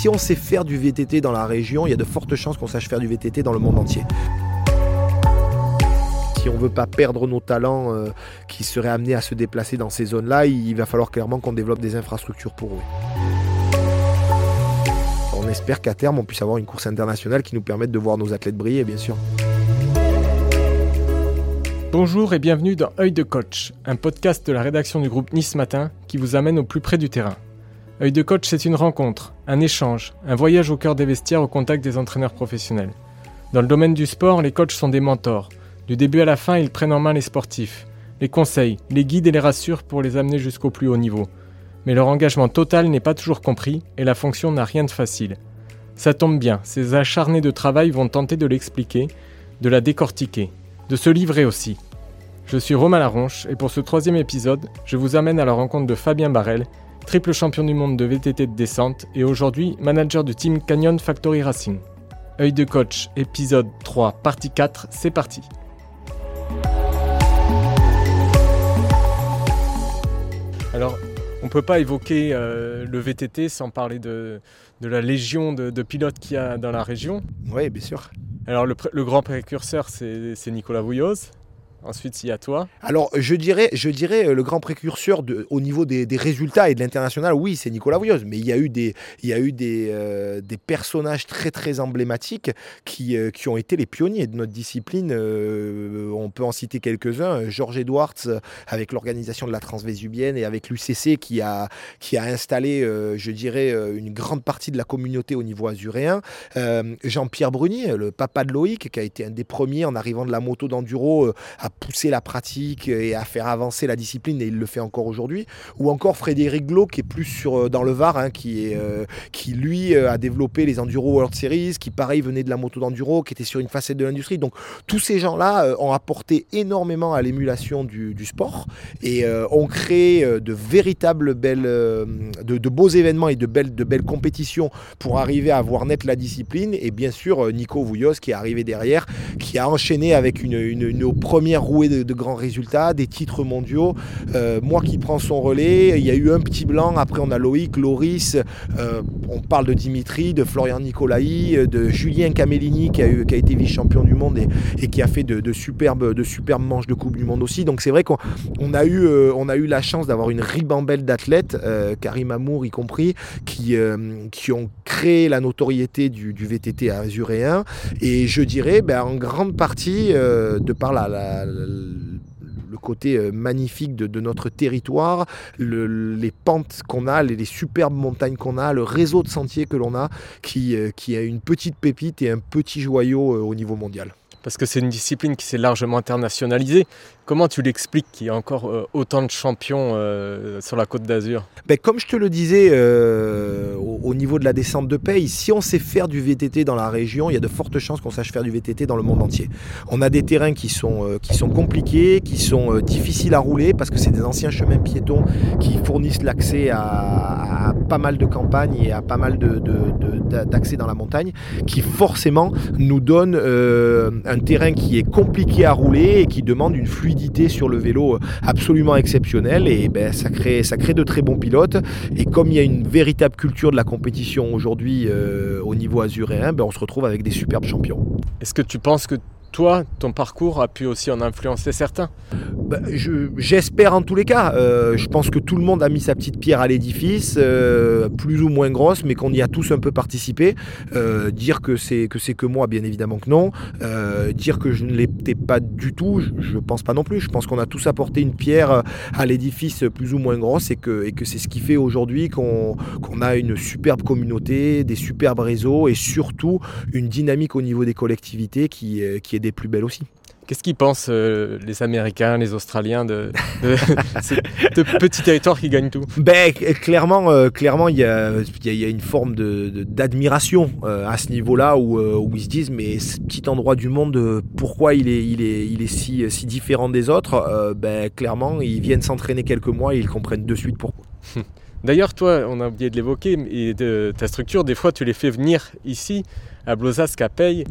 si on sait faire du VTT dans la région, il y a de fortes chances qu'on sache faire du VTT dans le monde entier si on ne veut pas perdre nos talents euh, qui seraient amenés à se déplacer dans ces zones-là, il va falloir clairement qu'on développe des infrastructures pour eux. On espère qu'à terme, on puisse avoir une course internationale qui nous permette de voir nos athlètes briller, bien sûr. Bonjour et bienvenue dans Œil de coach, un podcast de la rédaction du groupe Nice Matin qui vous amène au plus près du terrain. Œil de coach, c'est une rencontre, un échange, un voyage au cœur des vestiaires au contact des entraîneurs professionnels. Dans le domaine du sport, les coachs sont des mentors. Du début à la fin, ils prennent en main les sportifs, les conseils, les guident et les rassurent pour les amener jusqu'au plus haut niveau. Mais leur engagement total n'est pas toujours compris et la fonction n'a rien de facile. Ça tombe bien, ces acharnés de travail vont tenter de l'expliquer, de la décortiquer, de se livrer aussi. Je suis Romain Laronche et pour ce troisième épisode, je vous amène à la rencontre de Fabien Barrel, triple champion du monde de VTT de descente et aujourd'hui manager du team Canyon Factory Racing. Œil de coach, épisode 3, partie 4, c'est parti. Alors, on ne peut pas évoquer euh, le VTT sans parler de, la légion de, pilotes qu'il y a dans la région. Oui, bien sûr. Alors, le, le grand précurseur, c'est Nicolas Vouilloz. Ensuite, il y a toi. Alors, je dirais, je dirais euh, le grand précurseur au niveau des, résultats et de l'international, oui, c'est Nicolas Vouilloz. Mais il y a eu des, il y a eu des, euh, des personnages très, très emblématiques qui, euh, qui ont été les pionniers de notre discipline. on peut en citer quelques-uns. Georges Edwards, avec l'organisation de la Transvésubienne et avec l'UCC, qui a, qui a installé, je dirais, une grande partie de la communauté au niveau azuréen. Jean-Pierre Brunier, le papa de Loïc, qui a été un des premiers en arrivant de la moto d'enduro à pousser la pratique et à faire avancer la discipline, et il le fait encore aujourd'hui. Ou encore Frédéric Glo, qui est plus sur, euh, dans le Var, hein, qui, est, euh, qui lui euh, a développé les Enduro World Series, qui pareil venait de la moto d'enduro, qui était sur une facette de l'industrie. Donc tous ces gens-là ont apporté énormément à l'émulation du, sport et ont créé de véritables belles, de, beaux événements et de belles, de belles compétitions pour arriver à voir naître la discipline. Et bien sûr, Nico Vouillos qui est arrivé derrière, qui a enchaîné avec une, une, une première roué de, grands résultats, des titres mondiaux. Euh, moi qui prends son relais, il y a eu un petit blanc. Après, on a Loïc, Loris. Euh, on parle de Dimitri, de Florian Nicolaï, de Julien Camellini qui a, été vice-champion du monde et, qui a fait de, superbes, manches de Coupe du Monde aussi. Donc c'est vrai qu'on a, eu, euh, a eu la chance d'avoir une ribambelle d'athlètes, Karim Amour y compris, qui ont créé la notoriété du, VTT azuréen. Et je dirais, ben, en grande partie, de par le côté euh, magnifique de, notre territoire, les pentes qu'on a, les, superbes montagnes qu'on a, le réseau de sentiers que l'on a, qui, euh, qui a une petite pépite et un petit joyau euh, au niveau mondial parce que c'est une discipline qui s'est largement internationalisée. Comment tu l'expliques qu'il y a encore euh, autant de champions euh, sur la côte d'Azur? Ben, Comme je te le disais, euh, au, niveau de la descente de paye, si on sait faire du VTT dans la région, il y a de fortes chances qu'on sache faire du VTT dans le monde entier. On a des terrains qui sont, qui sont compliqués, qui sont difficiles à rouler, parce que c'est des anciens chemins piétons qui fournissent l'accès à, pas mal de campagnes et à pas mal d'accès dans la montagne, qui forcément nous donnent un terrain qui est compliqué à rouler et qui demande une fluidité sur le vélo absolument exceptionnelle. Et ben, ça, crée, ça crée de très bons pilotes. Et comme il y a une véritable culture de la compétition aujourd'hui euh, au niveau azuréen, ben, on se retrouve avec des superbes champions. Est-ce que tu penses que toi, ton parcours a pu aussi en influencer certains bah, J'espère en tous les cas. Euh, je pense que tout le monde a mis sa petite pierre à l'édifice, euh, plus ou moins grosse, mais qu'on y a tous un peu participé. Euh, dire que c'est que c'est que moi, bien évidemment que non. dire que je ne l'étais pas du tout, je ne pense pas non plus. Je pense qu'on a tous apporté une pierre à l'édifice plus ou moins grosse et que, et que c'est ce qui fait aujourd'hui qu'on a une superbe communauté, des superbes réseaux et surtout une dynamique au niveau des collectivités qui, qui est des plus belles aussi. Qu'est-ce qu'ils pensent euh, les Américains, les Australiens de, ce petit territoire qui gagne tout? Ben, Clairement, euh, clairement il, y a, y a, une forme d'admiration de, euh, à ce niveau-là où, où, ils se disent mais ce petit endroit du monde, pourquoi il est, il est, il est si, si différent des autres? Ben, Clairement, ils viennent s'entraîner quelques mois et ils comprennent de suite pourquoi. D'ailleurs, toi, on a oublié de l'évoquer, et de ta structure, des fois, tu les fais venir ici, à Blosas, à Paye.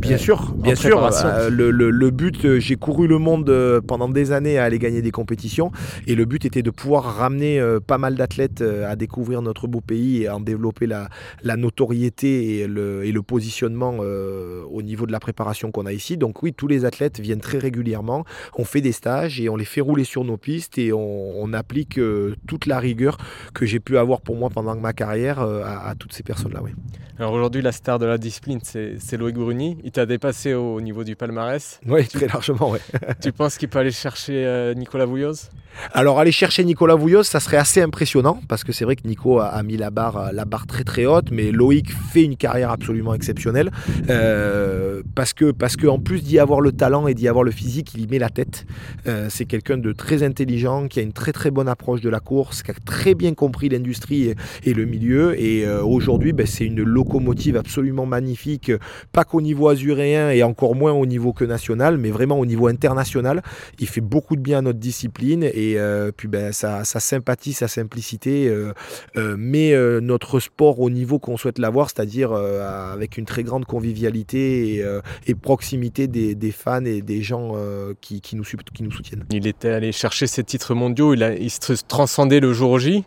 Bien sûr, bien sûr. le, le, but, j'ai couru le monde pendant des années à aller gagner des compétitions et le but était de pouvoir ramener pas mal d'athlètes à découvrir notre beau pays et à en développer la, la notoriété et le, et le positionnement au niveau de la préparation qu'on a ici. Donc oui, tous les athlètes viennent très régulièrement, on fait des stages et on les fait rouler sur nos pistes et on, applique toute la rigueur que j'ai pu avoir pour moi pendant ma carrière à, toutes ces personnes-là. Oui. Alors aujourd'hui, la star de la discipline, c'est Loïc Bruni. Il t'a dépassé au niveau du palmarès. Oui, très largement, oui. tu penses qu'il peut aller chercher euh, Nicolas Vouilloz alors aller chercher Nicolas Vouilloz, ça serait assez impressionnant parce que c'est vrai que Nico a, mis la barre, la barre très très haute, mais Loïc fait une carrière absolument exceptionnelle euh, parce que parce que plus d'y avoir le talent et d'y avoir le physique, il y met la tête. Euh, c'est quelqu'un de très intelligent, qui a une très très bonne approche de la course, qui a très bien compris l'industrie et, le milieu. Et euh, aujourd'hui, ben, c'est une locomotive absolument magnifique, pas qu'au niveau azuréen et encore moins au niveau que national, mais vraiment au niveau international. Il fait beaucoup de bien à notre discipline euh, puis ben, sa, sympathie, sa simplicité euh, euh, met notre sport au niveau qu'on souhaite l'avoir, c'est-à-dire avec une très grande convivialité et, proximité des, fans et des gens qui, nous, soutiennent. Il était allé chercher ses titres mondiaux, il, se transcendait le jour J.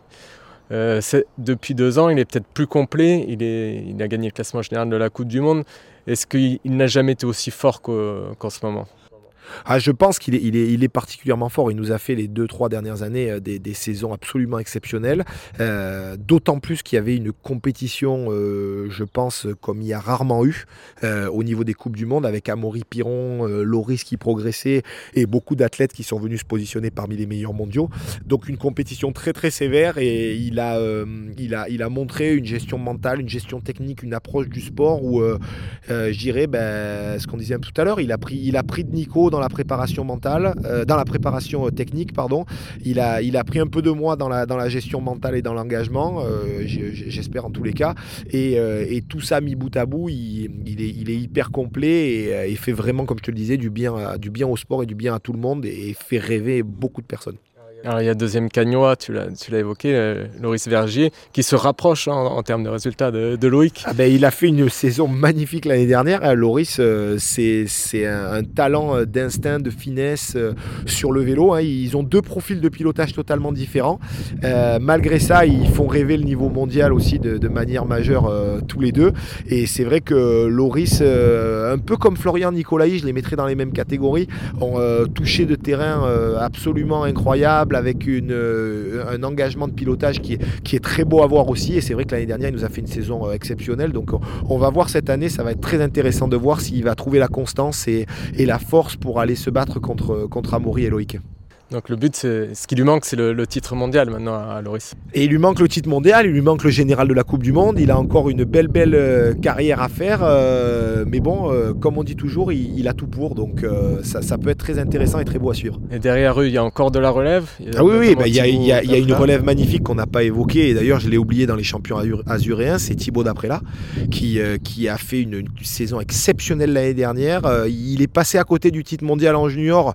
depuis deux ans, il est peut-être plus complet. Il, a gagné le classement général de la Coupe du Monde. Est-ce qu'il n'a jamais été aussi fort qu'en ce moment? Ah, je pense qu'il est, particulièrement fort. Il nous a fait les deux, trois dernières années euh, des, saisons absolument exceptionnelles. Euh, d'autant plus qu'il y avait une compétition, euh, je pense, comme il y a rarement eu au niveau des Coupes du Monde, avec Amaury Piron, Loris qui progressait et beaucoup d'athlètes qui sont venus se positionner parmi les meilleurs mondiaux. Donc une compétition très très sévère et il a, il a, il a montré une gestion mentale, une gestion technique, une approche du sport où, je dirais, ben, ce qu'on disait tout à l'heure, il, il a pris de Nico la préparation mentale, euh, dans la préparation euh, technique, pardon. Il a, il a pris un peu de moi dans la, dans la gestion mentale et dans l'engagement, euh, j'espère en tous les cas. Et, tout ça mis bout à bout, il, est, hyper complet et fait vraiment, comme je te le disais, du bien, du bien au sport et du bien à tout le monde et fait rêver beaucoup de personnes. Alors il y a deuxième cagnois, tu l'as évoqué, euh, Loris Vergier, qui se rapproche hein, en, termes de résultats de, Loïc. Ah ben, il a fait une saison magnifique l'année dernière. Hein, Loris, euh, c'est un, talent euh, d'instinct, de finesse sur le vélo. Hein. Ils ont deux profils de pilotage totalement différents. malgré ça, ils font rêver le niveau mondial aussi de, manière majeure tous les deux. Et c'est vrai que Loris, un peu comme Florian Nicolaï, je les mettrais dans les mêmes catégories, ont touché de terrain absolument incroyable avec euh, un engagement de pilotage qui est, très beau à voir aussi. Et c'est vrai que l'année dernière, il nous a fait une saison euh, exceptionnelle. Donc on, va voir cette année, ça va être très intéressant de voir s'il va trouver la constance et, et, la force pour aller se battre contre, contre Amaury et Loïc. Donc le but, c'est ce qui lui manque, c'est le, titre mondial maintenant à Loris. Et il lui manque le titre mondial, il lui manque le général de la Coupe du Monde. Il a encore une belle belle euh, carrière à faire, euh, mais bon, euh, comme on dit toujours, il, a tout pour, donc ça, peut être très intéressant et très beau à suivre. Et derrière eux, il y a encore de la relève. Ah oui, oui, bah, il y, a, une relève magnifique qu'on n'a pas évoquée. Et d'ailleurs, je l'ai oublié dans les champions azuréens, c'est Thibaut Daprella qui qui a fait une, saison exceptionnelle l'année dernière. il est passé à côté du titre mondial en junior.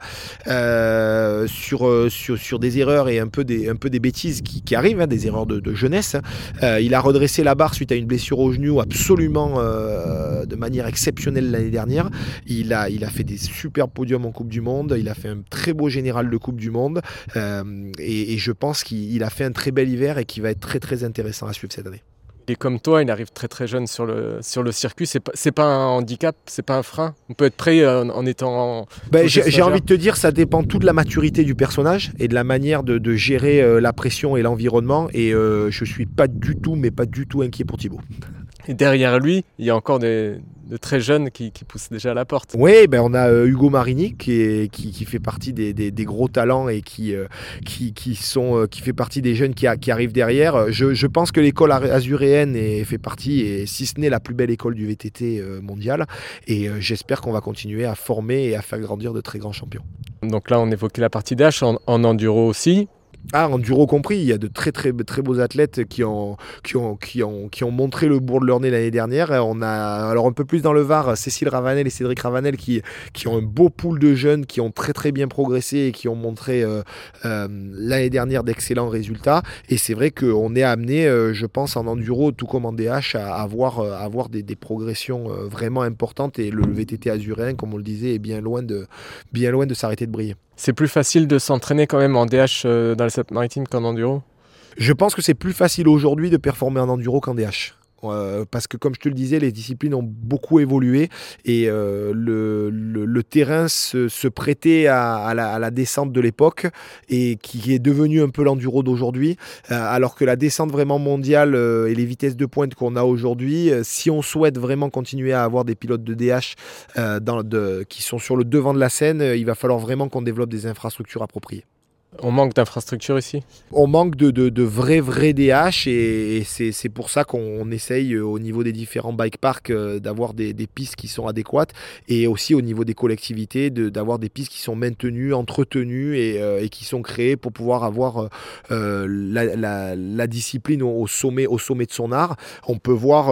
Sur, sur, des erreurs et un peu des, un peu des bêtises qui, arrivent, hein, des erreurs de, jeunesse. Euh, il a redressé la barre suite à une blessure au genou absolument euh, de manière exceptionnelle l'année dernière. Il a, il a fait des super podiums en Coupe du Monde, il a fait un très beau général de Coupe du Monde et, et, je pense qu'il a fait un très bel hiver et qui va être très très intéressant à suivre cette année. Et comme toi, il arrive très très jeune sur le, sur le circuit. C'est pas, pas un handicap, c'est pas un frein? On peut être prêt euh, en, étant. Ben, j'ai envie de te dire, ça dépend tout de la maturité du personnage et de la manière de, de gérer euh, la pression et l'environnement. Et euh, je suis pas du tout, mais pas du tout inquiet pour Thibaut. Et derrière lui, il y a encore des, de très jeunes qui, poussent déjà à la porte. Oui, ben on a euh, Hugo Marini qui, qui, fait partie des, gros talents et qui, euh, qui, sont, euh, qui fait partie des jeunes qui, arrivent derrière. Je, pense que l'école azuréenne fait partie, et si ce n'est la plus belle école du VTT mondial. Et j'espère qu'on va continuer à former et à faire grandir de très grands champions. Donc là, on évoquait la partie d'H en enduro aussi Ah, enduro compris, il y a de très très très beaux athlètes qui ont qui ont qui ont qui ont montré le bourg de leur nez l'année dernière. On a alors un peu plus dans le Var, Cécile Ravanel et Cédric Ravanel qui qui ont un beau pool de jeunes qui ont très très bien progressé et qui ont montré euh, euh, l'année dernière d'excellents résultats. Et c'est vrai qu'on est amené, euh, je pense, en enduro tout comme en DH à avoir à avoir des, des progressions vraiment importantes et le VTT azuréen, comme on le disait, est bien loin de bien loin de s'arrêter de briller. C'est plus facile de s'entraîner quand même en DH euh, dans le maritime qu'en enduro? Je pense que c'est plus facile aujourd'hui de performer en enduro qu'en DH. Euh, parce que comme je te le disais, les disciplines ont beaucoup évolué et euh, le, terrain se, prêtait à, la, descente de l'époque et qui est devenu un peu l'enduro d'aujourd'hui, euh, alors que la descente vraiment mondiale et les vitesses de pointe qu'on a aujourd'hui, si on souhaite vraiment continuer à avoir des pilotes de DH qui sont sur le devant de la scène, il va falloir vraiment qu'on développe des infrastructures appropriées. On manque d'infrastructures ici? On manque de, de, vrais, vrais DH et, c'est pour ça qu'on essaye euh, au niveau des différents bike parks euh, d'avoir des, pistes qui sont adéquates et aussi au niveau des collectivités d'avoir des pistes qui sont maintenues, entretenues et, euh, qui sont créées pour pouvoir avoir la, discipline au, sommet, au sommet de son art. On peut voir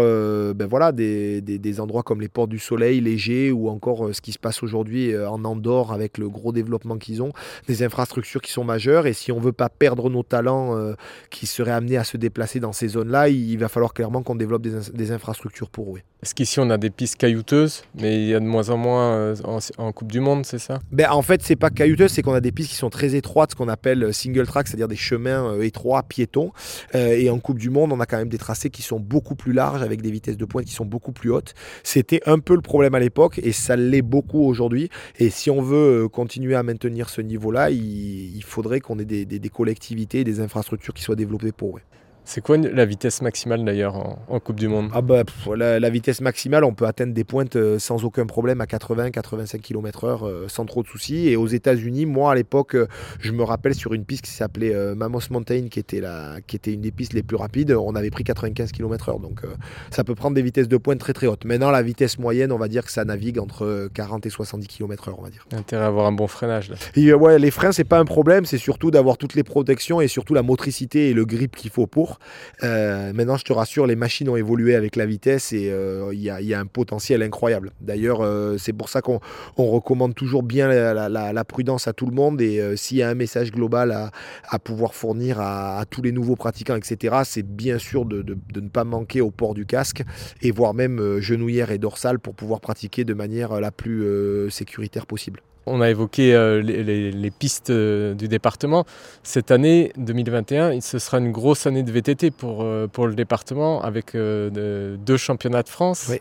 ben voilà, des, des, endroits comme les Portes du Soleil, Léger ou encore ce qui se passe aujourd'hui en Andorre avec le gros développement qu'ils ont, des infrastructures qui sont Et si on veut pas perdre nos talents euh, qui seraient amenés à se déplacer dans ces zones-là, il, va falloir clairement qu'on développe des, infrastructures pour eux. Est-ce qu'ici on a des pistes caillouteuses, mais il y a de moins en moins euh, en, Coupe du Monde, c'est ça? Ben, En fait, c'est pas caillouteux, c'est qu'on a des pistes qui sont très étroites, ce qu'on appelle euh, single track, c'est-à-dire des chemins étroits, piétons. et en Coupe du Monde, on a quand même des tracés qui sont beaucoup plus larges, avec des vitesses de pointe qui sont beaucoup plus hautes. C'était un peu le problème à l'époque, et ça l'est beaucoup aujourd'hui. Et si on veut continuer à maintenir ce niveau-là, il, il faut faudrait qu'on ait des, des, collectivités, des infrastructures qui soient développées pour. C'est quoi la vitesse maximale d'ailleurs en, Coupe du Monde? Ah bah, la, vitesse maximale, on peut atteindre des pointes euh, sans aucun problème à 80-85 km/h sans trop de soucis. Et aux États-Unis, moi à l'époque, euh, je me rappelle sur une piste qui s'appelait euh, Mammoth Mountain, qui était, la, qui était une des pistes les plus rapides, on avait pris 95 km/h. Donc ça peut prendre des vitesses de pointe très très hautes. Maintenant, la vitesse moyenne, on va dire que ça navigue entre 40 et 70 km/h, on va dire. Intérêt à avoir un bon freinage. Là. Et, ouais, les freins, c'est pas un problème, c'est surtout d'avoir toutes les protections et surtout la motricité et le grip qu'il faut pour. Euh, maintenant, je te rassure, les machines ont évolué avec la vitesse et euh, il y, a un potentiel incroyable. D'ailleurs, euh, c'est pour ça qu'on recommande toujours bien la, prudence à tout le monde et s'il y a un message global à, pouvoir fournir à, tous les nouveaux pratiquants, etc., c'est bien sûr de, de, ne pas manquer au port du casque et voire même genouillère et dorsale pour pouvoir pratiquer de manière la plus sécuritaire possible. On a évoqué euh, les, pistes euh, du département. Cette année 2021, ce sera une grosse année de VTT pour, euh, pour le département avec deux championnats de France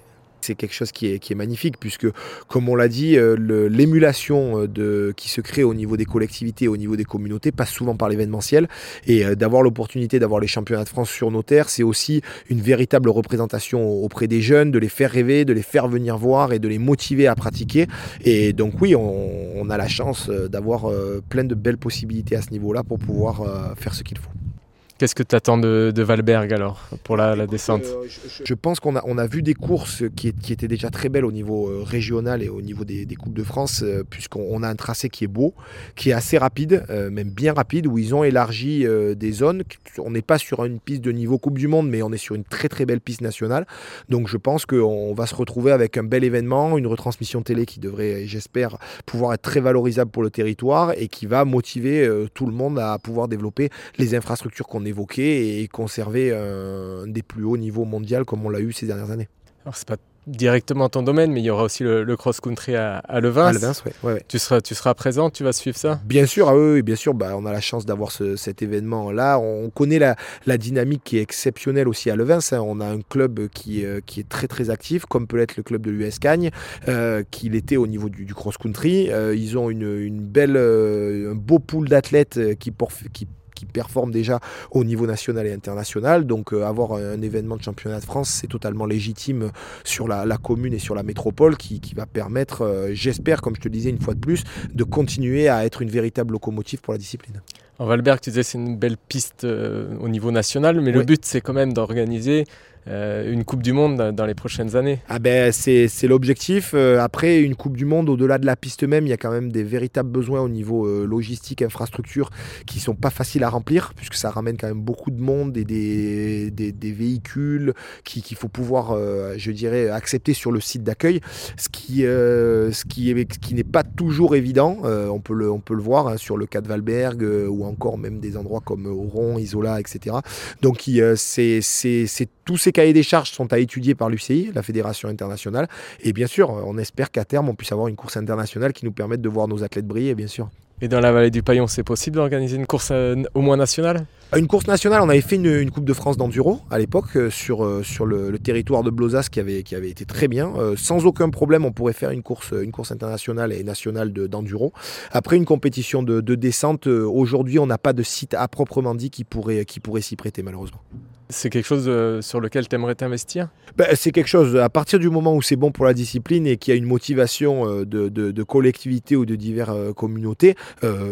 c'est quelque chose qui est, magnifique, puisque, comme on l'a dit, euh, l'émulation euh, qui se crée au niveau des collectivités, au niveau des communautés, passe souvent par l'événementiel. Et euh, d'avoir l'opportunité d'avoir les championnats de France sur nos terres, c'est aussi une véritable représentation auprès des jeunes, de les faire rêver, de les faire venir voir et de les motiver à pratiquer. Et donc, oui, on, on a la chance d'avoir plein de belles possibilités à ce niveau-là pour pouvoir faire ce qu'il faut. Qu'est-ce que tu attends de, Valberg alors pour la, descente euh, je, pense qu'on a, on a vu des courses qui, étaient déjà très belles au niveau euh, régional et au niveau des, Coupes de France, euh, puisqu'on a un tracé qui est beau, qui est assez rapide, même bien rapide, où ils ont élargi des zones. On n'est pas sur une piste de niveau Coupe du Monde, mais on est sur une très très belle piste nationale. Donc je pense qu'on va se retrouver avec un bel événement, une retransmission télé qui devrait, j'espère, pouvoir être très valorisable pour le territoire et qui va motiver tout le monde à pouvoir développer les infrastructures qu'on évoqué et conserver un des plus hauts niveaux mondial comme on l'a eu ces dernières années. Alors c'est pas directement ton domaine, mais il y aura aussi le, cross-country à, à Levins. Tu, seras, tu seras présent, tu vas suivre ça? Bien sûr, ah oui, bien sûr. Bah, on a la chance d'avoir cet événement-là. On connaît la, la, dynamique qui est exceptionnelle aussi à Levins. Hein. On a un club qui, euh, qui est très très actif, comme peut être le club de l'US Cagne, euh, qui l'était au niveau du, cross-country. Euh, ils ont une, une belle, un beau pool d'athlètes qui, qui qui performent déjà au niveau national et international. Donc euh, avoir un événement de championnat de France, c'est totalement légitime sur la, commune et sur la métropole qui, va permettre, euh, j'espère, comme je te disais une fois de plus, de continuer à être une véritable locomotive pour la discipline. En Valberg, tu disais c'est une belle piste euh, au niveau national, mais le but c'est quand même d'organiser euh, une Coupe du Monde dans les prochaines années. Ah ben c'est l'objectif. Euh, après, une Coupe du Monde, au-delà de la piste même, il y a quand même des véritables besoins au niveau euh, logistique, infrastructure, qui sont pas faciles à remplir, puisque ça ramène quand même beaucoup de monde et des, des, véhicules qu'il faut pouvoir, je dirais, accepter sur le site d'accueil, ce qui, ce qui qui n'est pas toujours évident. on, peut le, on peut le voir hein, sur le cas de Valberg ou encore même des endroits comme Oron, Isola, etc. Donc c'est tous ces cahiers des charges sont à étudier par l'UCI, la Fédération internationale. Et bien sûr, on espère qu'à terme, on puisse avoir une course internationale qui nous permette de voir nos athlètes briller, bien sûr. Et dans la vallée du Paillon, c'est possible d'organiser une course euh, au moins nationale? Une course nationale, on avait fait une, Coupe de France d'enduro à l'époque euh, sur, euh, sur le, territoire de Blosas qui avait, qui avait été très bien. sans aucun problème, on pourrait faire une course, une course internationale et nationale d'enduro. Après une compétition de, de descente, aujourd'hui, on n'a pas de site à proprement dit qui pourrait, qui pourrait s'y prêter malheureusement. C'est quelque chose euh, sur lequel tu aimerais t'investir? Ben, C'est quelque chose, à partir du moment où c'est bon pour la discipline et qu'il y a une motivation euh, de, de, collectivité ou de diverses euh, communautés,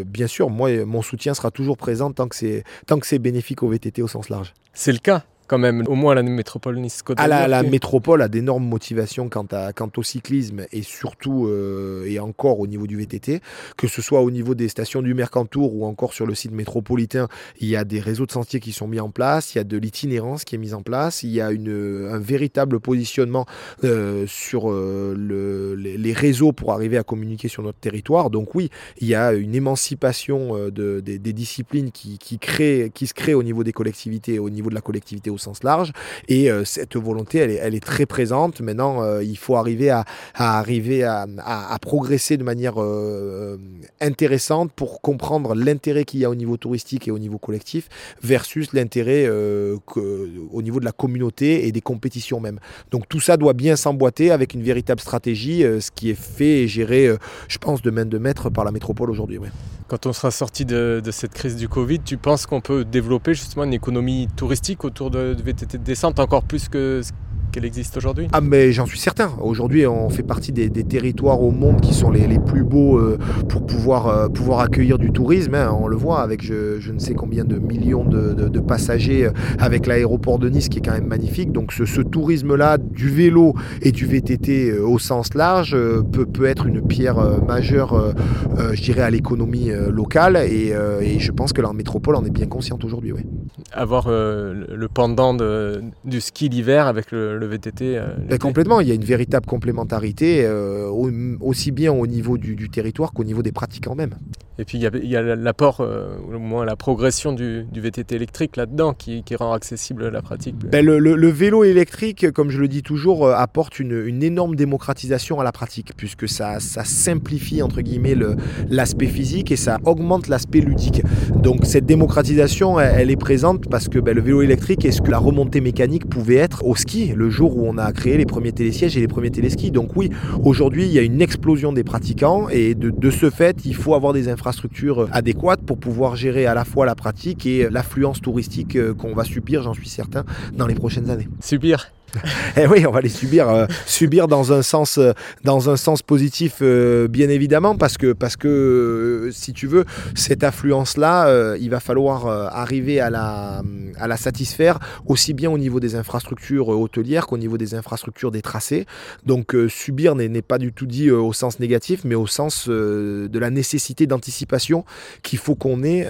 bien sûr, moi, mon soutien sera toujours présent tant que c'est bénéfique au VTT au sens large. C'est le cas quand même, au moins la métropole nice côte ah, la, la, métropole a d'énormes motivations quant, à, quant au cyclisme et surtout euh, et encore au niveau du VTT, que ce soit au niveau des stations du Mercantour ou encore sur le site métropolitain, il y a des réseaux de sentiers qui sont mis en place, il y a de l'itinérance qui est mise en place, il y a une, un véritable positionnement euh, sur euh, le, les, réseaux pour arriver à communiquer sur notre territoire. Donc oui, il y a une émancipation de, des, des, disciplines qui, qui, crée, qui se crée au niveau des collectivités, au niveau de la collectivité au sens large. Et euh, cette volonté, elle est, elle est, très présente. Maintenant, euh, il faut arriver à, arriver à, progresser de manière euh, intéressante pour comprendre l'intérêt qu'il y a au niveau touristique et au niveau collectif versus l'intérêt au niveau de la communauté et des compétitions même. Donc tout ça doit bien s'emboîter avec une véritable stratégie, ce qui est fait et géré, je pense, de main de maître par la métropole aujourd'hui. Quand on sera sorti de, de, cette crise du Covid, tu penses qu'on peut développer justement une économie touristique autour de, de VTT de descente encore plus que qu'elle existe aujourd'hui Ah mais j'en suis certain. Aujourd'hui on fait partie des, territoires au monde qui sont les, les plus beaux euh, pour pouvoir, euh, pouvoir accueillir du tourisme. Hein. On le voit avec je, je, ne sais combien de millions de, de, passagers euh, avec l'aéroport de Nice qui est quand même magnifique. Donc ce, ce tourisme-là du vélo et du VTT au sens large peut, peut être une pierre majeure, je dirais, à l'économie locale. Et, et, je pense que la métropole en est bien consciente aujourd'hui. Oui. Avoir le pendant de, du ski l'hiver avec le VTT euh, Complètement, il y a une véritable complémentarité, euh, aussi bien au niveau du, territoire qu'au niveau des pratiquants même. Et puis il y a, l'apport, euh, au moins la progression du, VTT électrique là-dedans qui, rend accessible la pratique. Ben, le, vélo électrique, comme je le dis toujours, apporte une, énorme démocratisation à la pratique, puisque ça, ça simplifie entre guillemets l'aspect physique et ça augmente l'aspect ludique. Donc cette démocratisation, elle, est présente parce que ben, le vélo électrique est ce que la remontée mécanique pouvait être au ski. Le jour où on a créé les premiers télésièges et les premiers téléskis. Donc oui, aujourd'hui, il y a une explosion des pratiquants et de, ce fait, il faut avoir des infrastructures adéquates pour pouvoir gérer à la fois la pratique et l'affluence touristique euh, qu'on va subir, j'en suis certain, dans les prochaines années. Subir eh oui, on va les subir, euh, subir dans un sens, euh, dans un sens positif, euh, bien évidemment, parce que, parce que si tu veux, cette affluence-là, il va falloir arriver à la, à la satisfaire aussi bien au niveau des infrastructures hôtelières qu'au niveau des infrastructures des tracés. Donc, subir n'est pas du tout dit au sens négatif, mais au sens de la nécessité d'anticipation qu'il faut qu'on ait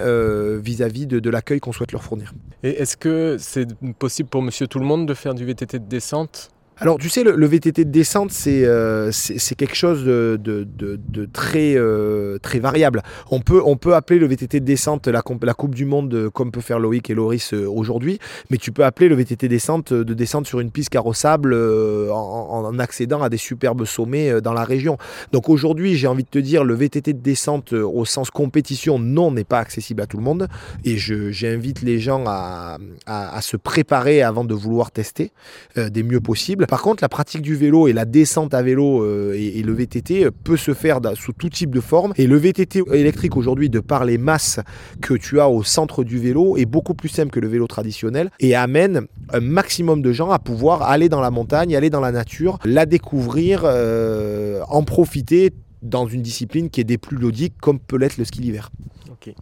vis-à-vis de, l'accueil qu'on souhaite leur fournir. Et est-ce que c'est possible pour Monsieur Tout le Monde de faire du VTT de descente alors tu sais, le, VTT de descente, c'est euh, quelque chose de, très, euh, très variable. On peut, appeler le VTT de descente la, Coupe du Monde comme peut faire Loïc et Loris euh, aujourd'hui, mais tu peux appeler le VTT descente de descente sur une piste carrossable en, accédant à des superbes sommets dans la région. Donc aujourd'hui, j'ai envie de te dire, le VTT de descente au sens compétition, non, n'est pas accessible à tout le monde, et j'invite les gens à, à, se préparer avant de vouloir tester des mieux possibles. Par contre, la pratique du vélo et la descente à vélo euh, et, le VTT euh, peut se faire sous tout type de forme. Et le VTT électrique aujourd'hui, de par les masses que tu as au centre du vélo, est beaucoup plus simple que le vélo traditionnel et amène un maximum de gens à pouvoir aller dans la montagne, aller dans la nature, la découvrir, euh, en profiter dans une discipline qui est des plus ludiques comme peut l'être le ski d'hiver. Ok.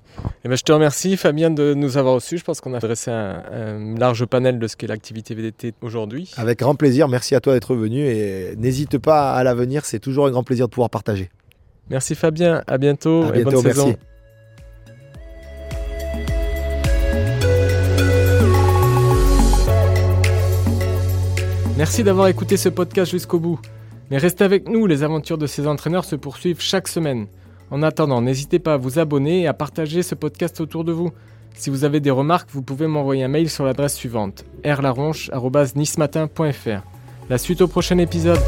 Eh ben, je te remercie Fabien de nous avoir reçus. Je pense qu'on a adressé un, un large panel de ce qu'est l'activité VDT aujourd'hui. Avec grand plaisir, merci à toi d'être venu et n'hésite pas à l'avenir, c'est toujours un grand plaisir de pouvoir partager. Merci Fabien, à bientôt, À et bonne saison. Merci d'avoir écouté ce podcast jusqu'au bout. Mais restez avec nous, les aventures de ces entraîneurs se poursuivent chaque semaine. En attendant, n'hésitez pas à vous abonner et à partager ce podcast autour de vous. Si vous avez des remarques, vous pouvez m'envoyer un mail sur l'adresse suivante rlaronche.nismatin.fr. La suite au prochain épisode.